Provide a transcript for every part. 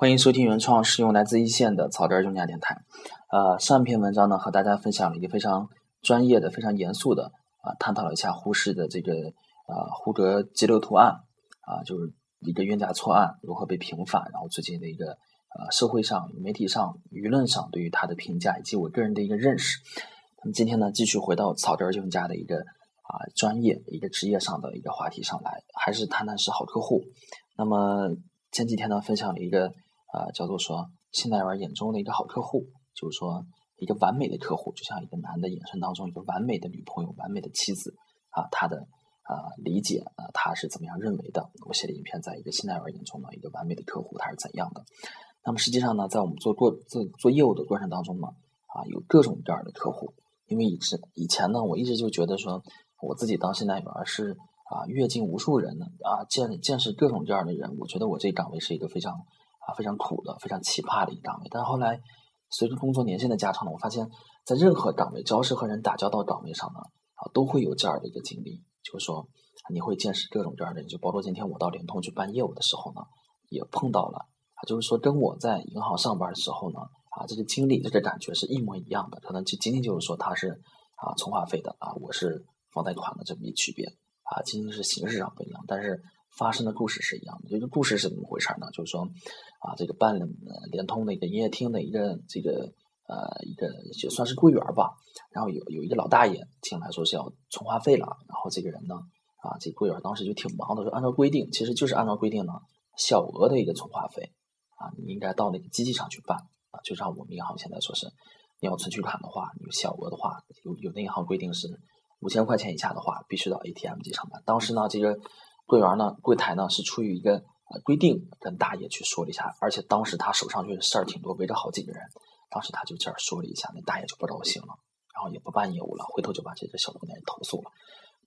欢迎收听原创实用来自一线的草根儿用家电台。呃，上篇文章呢，和大家分享了一个非常专业的、非常严肃的啊，探讨了一下胡适的这个啊胡格激流图案啊，就是一个冤假错案如何被平反，然后最近的一个呃社会上、媒体上、舆论上对于他的评价，以及我个人的一个认识。那么今天呢，继续回到草根儿用家的一个啊专业、一个职业上的一个话题上来，还是谈谈是好客户。那么前几天呢，分享了一个。啊，叫做说现代人眼中的一个好客户，就是说一个完美的客户，就像一个男的眼神当中一个完美的女朋友、完美的妻子啊，他的啊理解啊，他是怎么样认为的？我写的影片，在一个现代人眼中的一个完美的客户，他是怎样的？那么实际上呢，在我们做过做做业务的过程当中呢，啊，有各种各样的客户，因为以前以前呢，我一直就觉得说，我自己当现代员是啊，阅尽无数人呢啊，见见识各种各样的人，我觉得我这岗位是一个非常。啊，非常苦的、非常奇葩的一个岗位。但是后来，随着工作年限的加长呢，我发现，在任何岗位，只要是和人打交道岗位上呢，啊，都会有这样的一个经历，就是说，你会见识各种各样的人。就包括今天我到联通去办业务的时候呢，也碰到了啊，就是说，跟我在银行上班的时候呢，啊，这个经历、这个感觉是一模一样的。可能就仅仅就是说，他是啊充话费的啊，我是房贷款的这么一区别啊，仅仅是形式上不一样，但是。发生的故事是一样的，这个故事是怎么回事呢？就是说，啊，这个办联通的一个营业厅的一个这个呃一个就算是柜员吧，然后有有一个老大爷进来说是要充话费了，然后这个人呢，啊，这柜员当时就挺忙的，说按照规定，其实就是按照规定呢，小额的一个充话费，啊，你应该到那个机器上去办，啊，就像我们银行现在说是，你要存取款的话，你小额的话，有有的银行规定是五千块钱以下的话，必须到 ATM 机上办。当时呢，这个。柜员呢，柜台呢是出于一个呃规定，跟大爷去说了一下，而且当时他手上就是事儿挺多，围着好几个人，当时他就这样说了一下，那大爷就不高兴了，然后也不办业务了，回头就把这个小姑娘投诉了。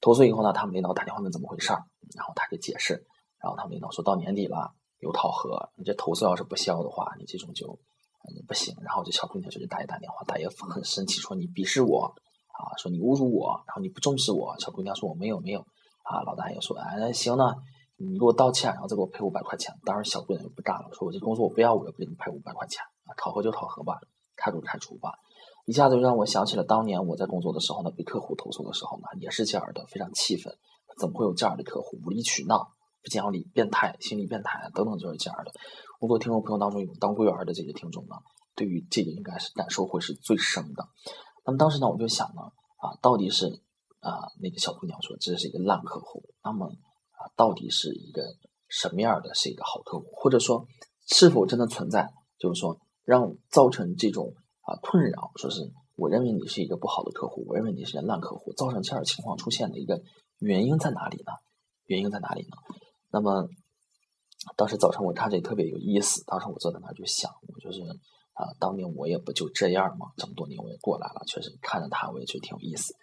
投诉以后呢，他们领导打电话问怎么回事儿，然后他就解释，然后他们领导说到年底了有考核，你这投诉要是不消的话，你这种就不行。然后这小姑娘就给大爷打电话，大爷很生气，说你鄙视我啊，说你侮辱我，然后你不重视我。小姑娘说我没有没有。啊，老大爷说，哎，行呢，你给我道歉，然后再给我赔五百块钱。当时小姑娘就不干了，说我这工作我不要，我也不给你赔五百块钱啊，考核就考核吧，开除开除吧。一下子就让我想起了当年我在工作的时候呢，被客户投诉的时候呢，也是这样的，非常气愤。怎么会有这样的客户，无理取闹、不讲理、变态、心理变态等等，就是这样的。如果听众朋友当中有当柜员的这个听众呢，对于这个应该是感受会是最深的。那么当时呢，我就想呢，啊，到底是。啊，那个小姑娘说这是一个烂客户。那么啊，到底是一个什么样的是一个好客户？或者说，是否真的存在？就是说，让造成这种啊困扰，说是我认为你是一个不好的客户，我认为你是个烂客户，造成这样情况出现的一个原因在哪里呢？原因在哪里呢？那么当时早晨我看着也特别有意思。当时我坐在那儿就想，我就是啊，当年我也不就这样嘛？这么多年我也过来了，确实看着他我也觉得挺有意思。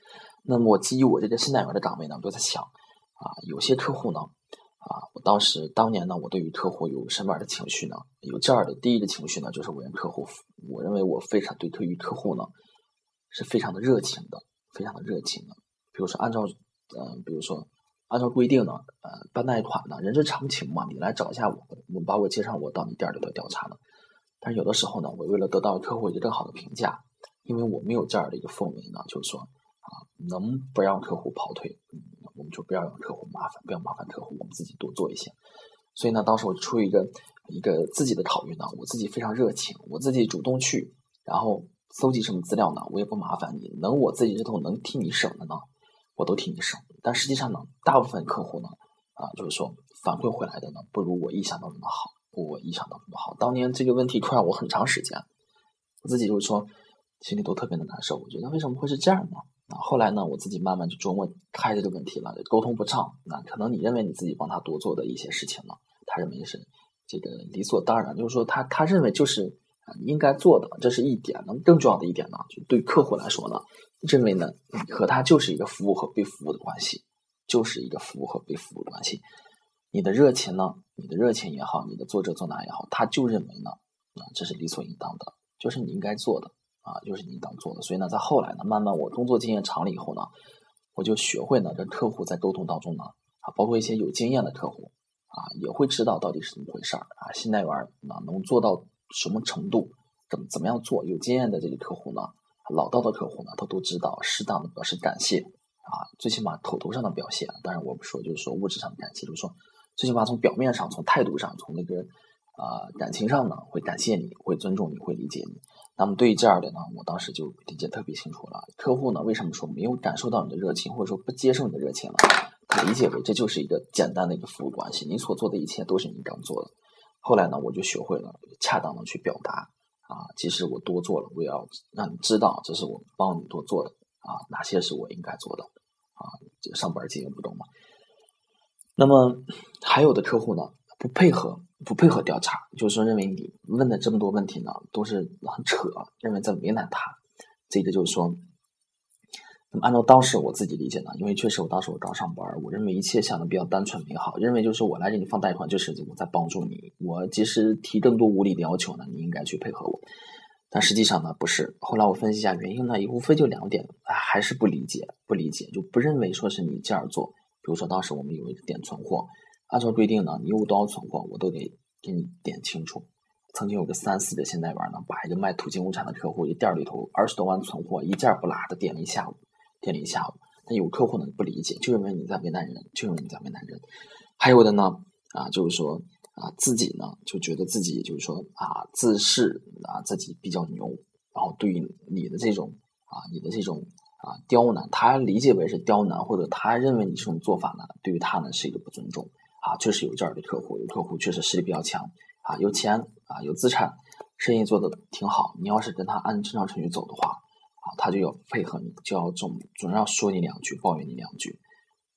那么我基于我这个新代员的岗位呢，我就在想，啊，有些客户呢，啊，我当时当年呢，我对于客户有什么样的情绪呢？有这样的第一个情绪呢，就是我认客户，我认为我非常对对于客户呢，是非常的热情的，非常的热情的。比如说按照，嗯，比如说按照规定呢，呃，办贷款呢，人之常情嘛，你来找一下我，我把我介绍我到你店里头调查呢。但是有的时候呢，我为了得到客户一个更好的评价，因为我没有这样的一个氛围呢，就是说啊。能不让客户跑腿，我们就不要让客户麻烦，不要麻烦客户，我们自己多做一些。所以呢，当时我出于一个一个自己的考虑呢，我自己非常热情，我自己主动去，然后搜集什么资料呢，我也不麻烦你，能我自己这头能替你省的呢，我都替你省。但实际上呢，大部分客户呢，啊，就是说反馈回来的呢，不如我意想当中的好，我意想到那么好。当年这个问题困扰我很长时间，我自己就是说心里都特别的难受。我觉得为什么会是这样呢？啊，后来呢，我自己慢慢就琢磨开这个问题了，沟通不畅。那可能你认为你自己帮他多做的一些事情呢，他认为是这个理所当然，就是说他他认为就是应该做的，这是一点。那么更重要的一点呢，就对客户来说呢，认为呢和他就是一个服务和被服务的关系，就是一个服务和被服务的关系。你的热情呢，你的热情也好，你的做这做那也好，他就认为呢，啊这是理所应当的，就是你应该做的。啊，就是你应当做的，所以呢，在后来呢，慢慢我工作经验长了以后呢，我就学会呢跟客户在沟通当中呢，啊，包括一些有经验的客户啊，也会知道到底是怎么回事儿啊。信贷员啊，能做到什么程度？怎么怎么样做？有经验的这个客户呢，老道的客户呢，他都知道适当的表示感谢啊，最起码口头上的表现。当然我不说，就是说物质上的感谢，就是说最起码从表面上、从态度上、从那个啊感情上呢，会感谢你，会尊重你，会理解你。那么对于这样的呢，我当时就理解特别清楚了。客户呢，为什么说没有感受到你的热情，或者说不接受你的热情了？他理解为这就是一个简单的一个服务关系，你所做的一切都是你刚做的。后来呢，我就学会了恰当的去表达啊，即使我多做了，我也要让你知道这是我帮你多做的啊，哪些是我应该做的啊，这上班经验不懂嘛。那么还有的客户呢，不配合。不配合调查，就是说认为你问的这么多问题呢，都是很扯，认为在为难他。这个就是说，那么按照当时我自己理解呢，因为确实我当时我刚上班，我认为一切想的比较单纯美好，认为就是我来给你放贷款，就是我在帮助你。我即使提更多无理的要求呢，你应该去配合我。但实际上呢，不是。后来我分析一下原因呢，也无非就两点，还是不理解，不理解，就不认为说是你这样做。比如说当时我们有一个点存货。按照规定呢，你有多少存货，我都得给你点清楚。曾经有个三四的信贷员呢，把一个卖土金物产的客户一店里头二十多万存货一件不落的点了一下午，点了一下午。但有客户呢不理解，就认为你在为难人，就认为你在为难人。还有的呢，啊，就是说啊，自己呢就觉得自己就是说啊，自恃啊自己比较牛，然后对于你的这种啊，你的这种。啊，刁难他理解为是刁难，或者他认为你这种做法呢，对于他呢是一个不尊重。啊，确实有这样的客户，有客户确实实力比较强，啊，有钱啊，有资产，生意做的挺好。你要是跟他按正常程序走的话，啊，他就要配合你，就要总总要说你两句，抱怨你两句。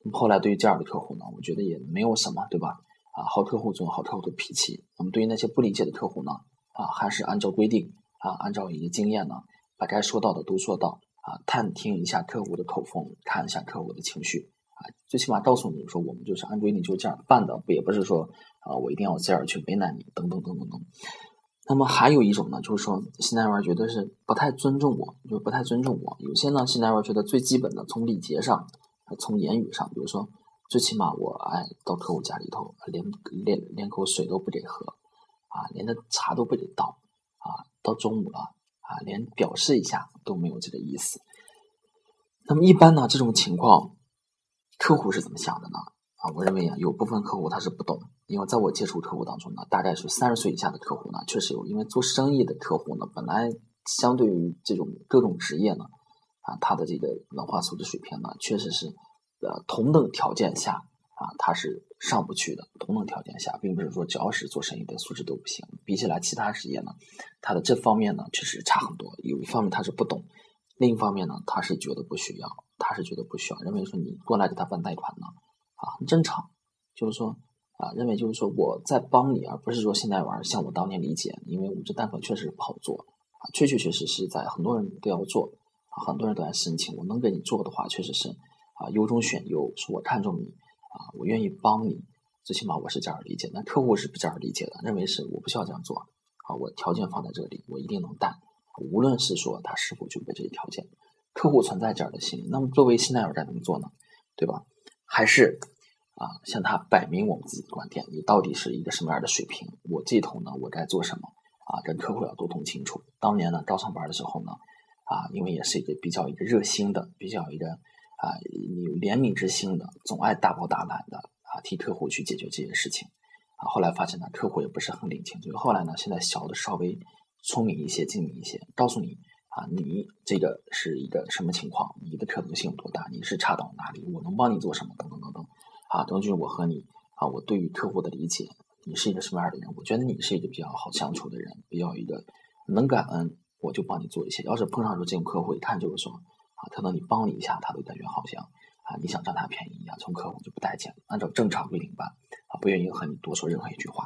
那么后来对于这样的客户呢，我觉得也没有什么，对吧？啊，好客户总有好客户的脾气。那么对于那些不理解的客户呢，啊，还是按照规定，啊，按照一个经验呢，把该说到的都说到。啊，探听一下客户的口风，看一下客户的情绪，啊，最起码告诉你说，我们就是按规定就这样办的，不也不是说啊，我一定要这样去为难你，等等等等等。那么还有一种呢，就是说新来员觉得是不太尊重我，就不太尊重我。有些呢，新来员觉得最基本的从礼节上，从言语上，比如说最起码我哎到客户家里头，连连连口水都不给喝，啊，连个茶都不给倒，啊，到中午了。啊，连表示一下都没有这个意思。那么一般呢，这种情况，客户是怎么想的呢？啊，我认为啊，有部分客户他是不懂，因为在我接触客户当中呢，大概是三十岁以下的客户呢，确实有，因为做生意的客户呢，本来相对于这种各种职业呢，啊，他的这个文化素质水平呢，确实是呃同等条件下。啊，他是上不去的。同等条件下，并不是说只要是做生意的素质都不行。比起来其他职业呢，他的这方面呢确实差很多。有一方面他是不懂，另一方面呢他是觉得不需要，他是觉得不需要，认为说你过来给他办贷款呢，啊，很正常。就是说啊，认为就是说我在帮你，而不是说现在玩像我当年理解，因为我们这贷款确实不好做啊，确确实实是在很多人都要做啊，很多人都在申请。我能给你做的话，确实是啊，优中选优，是我看中你。啊，我愿意帮你，最起码我是这样理解。那客户是不这样理解的，认为是我不需要这样做。啊，我条件放在这里，我一定能贷。无论是说他是否具备这些条件，客户存在这样的心理。那么作为信贷员该怎么做呢？对吧？还是啊，向他摆明我们自己的观点，你到底是一个什么样的水平？我这头呢，我该做什么？啊，跟客户要沟通清楚。当年呢，刚上班的时候呢，啊，因为也是一个比较一个热心的，比较一个。啊，你有怜悯之心的，总爱大包大揽的啊，替客户去解决这些事情啊。后来发现呢，客户也不是很领情，所以后来呢，现在小的稍微聪明一些、精明一些，告诉你啊，你这个是一个什么情况，你的可能性有多大，你是差到哪里，我能帮你做什么，等等等等啊。根据我和你啊，我对于客户的理解，你是一个什么样的人？我觉得你是一个比较好相处的人，比较一个能感恩，我就帮你做一些。要是碰上说这种客户，一看就是说。啊，他能你帮你一下，他都感觉好像啊，你想占他便宜一样，从客户就不待见，按照正常规定办啊，不愿意和你多说任何一句话。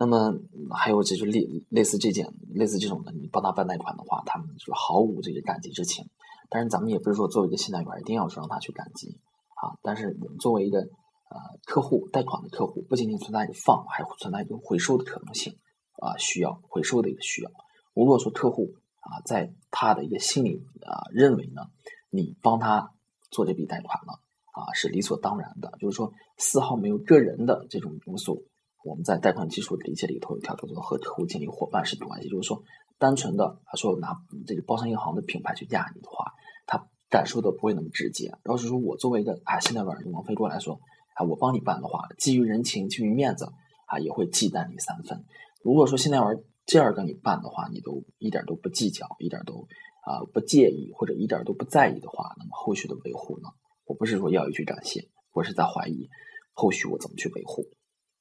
那么还有这就类类似这件类似这种的，你帮他办贷款的话，他们就是毫无这个感激之情。但是咱们也不是说作为一个信贷员一定要说让他去感激啊。但是我们作为一个呃客户贷款的客户，不仅仅存在一个放，还存在一个回收的可能性啊，需要回收的一个需要。如果说客户，啊，在他的一个心里啊，认为呢，你帮他做这笔贷款呢，啊，是理所当然的，就是说丝毫没有个人的这种因素。我们在贷款技术的理解里头有一条叫做和客户建立伙伴式关系，就是说单纯的他说拿这个包商银行的品牌去压你的话，他感受的不会那么直接。要是说我作为一个啊现代软件王飞过来说啊，我帮你办的话，基于人情基于面子啊，也会忌惮你三分。如果说现代玩这样跟你办的话，你都一点都不计较，一点都啊不介意或者一点都不在意的话，那么后续的维护呢？我不是说要一句感谢，我是在怀疑后续我怎么去维护，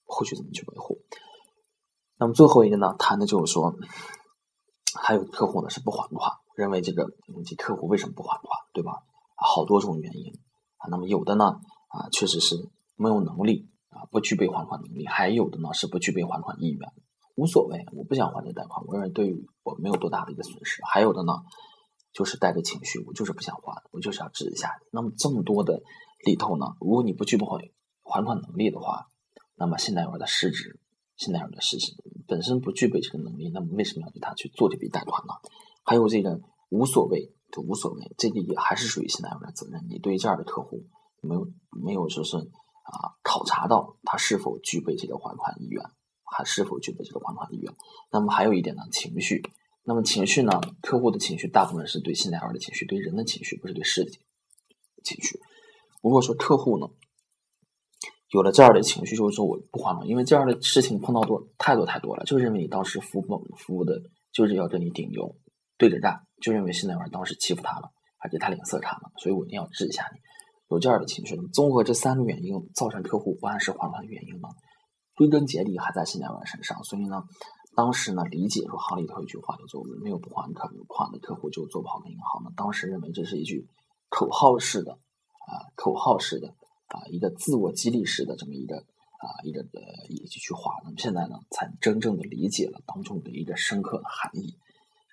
后续怎么去维护。那么最后一个呢，谈的就是说，还有客户呢是不还款，认为这个这客户为什么不还款，对吧？好多种原因啊。那么有的呢啊，确实是没有能力啊，不具备还款能力；还有的呢是不具备还款意愿。无所谓，我不想还这贷款，我认为对于我没有多大的一个损失。还有的呢，就是带着情绪，我就是不想还，我就是要治一下。那么这么多的里头呢，如果你不具备还款能力的话，那么现代人的市值，现代人的市值本身不具备这个能力，那么为什么要给他去做这笔贷款呢？还有这个无所谓，就无所谓，这个也还是属于现代人的责任。你对这样的客户没有没有说是啊考察到他是否具备这个还款意愿。还是否具备这个还款意愿？那么还有一点呢，情绪。那么情绪呢？客户的情绪大部分是对信贷员的情绪，对人的情绪，不是对事情情绪。如果说客户呢有了这样的情绪，就是说我不还了，因为这样的事情碰到多太多太多了，就认为你当时服务服务的就是要跟你顶牛对着干，就认为信贷员当时欺负他了，还给他脸色看了，所以我一定要治一下你。有这样的情绪，综合这三个原因造成客户不按时还款的原因呢？归根结底还在信贷员身上，所以呢，当时呢理解说行里头一句话叫做“没有不还款的客户就做不好的银行”呢，当时认为这是一句口号式的啊，口号式的啊，一个自我激励式的这么一个啊一个呃一句话。那么现在呢，才真正的理解了当中的一个深刻的含义。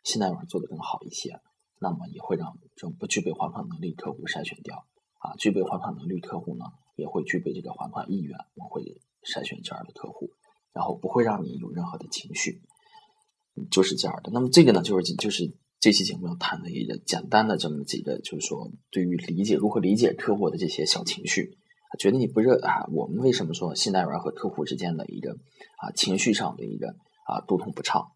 信贷员做的更好一些，那么也会让这种不具备还款能力客户筛选掉啊，具备还款能力客户呢，也会具备这个还款意愿，我会。筛选这样的客户，然后不会让你有任何的情绪，就是这样的。那么这个呢，就是就是这期节目要谈的一个简单的这么几个，就是说对于理解如何理解客户的这些小情绪，觉得你不热啊？我们为什么说信贷员和客户之间的一个啊情绪上的一个啊沟通不畅？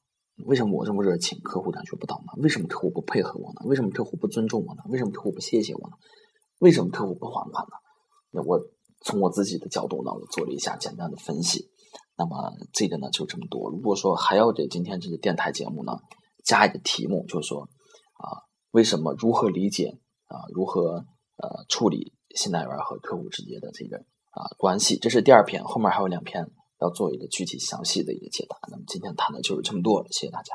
为什么我这么热情，客户感觉不到呢？为什么客户不配合我呢？为什么客户不尊重我呢？为什么客户不谢谢我呢？为什么客户不还款呢？那我。从我自己的角度呢，我做了一下简单的分析。那么这个呢就这么多。如果说还要给今天这个电台节目呢加一个题目，就是说啊，为什么如何理解啊，如何呃处理信贷员和客户之间的这个啊关系？这是第二篇，后面还有两篇要做一个具体详细的一个解答。那么今天谈的就是这么多，谢谢大家。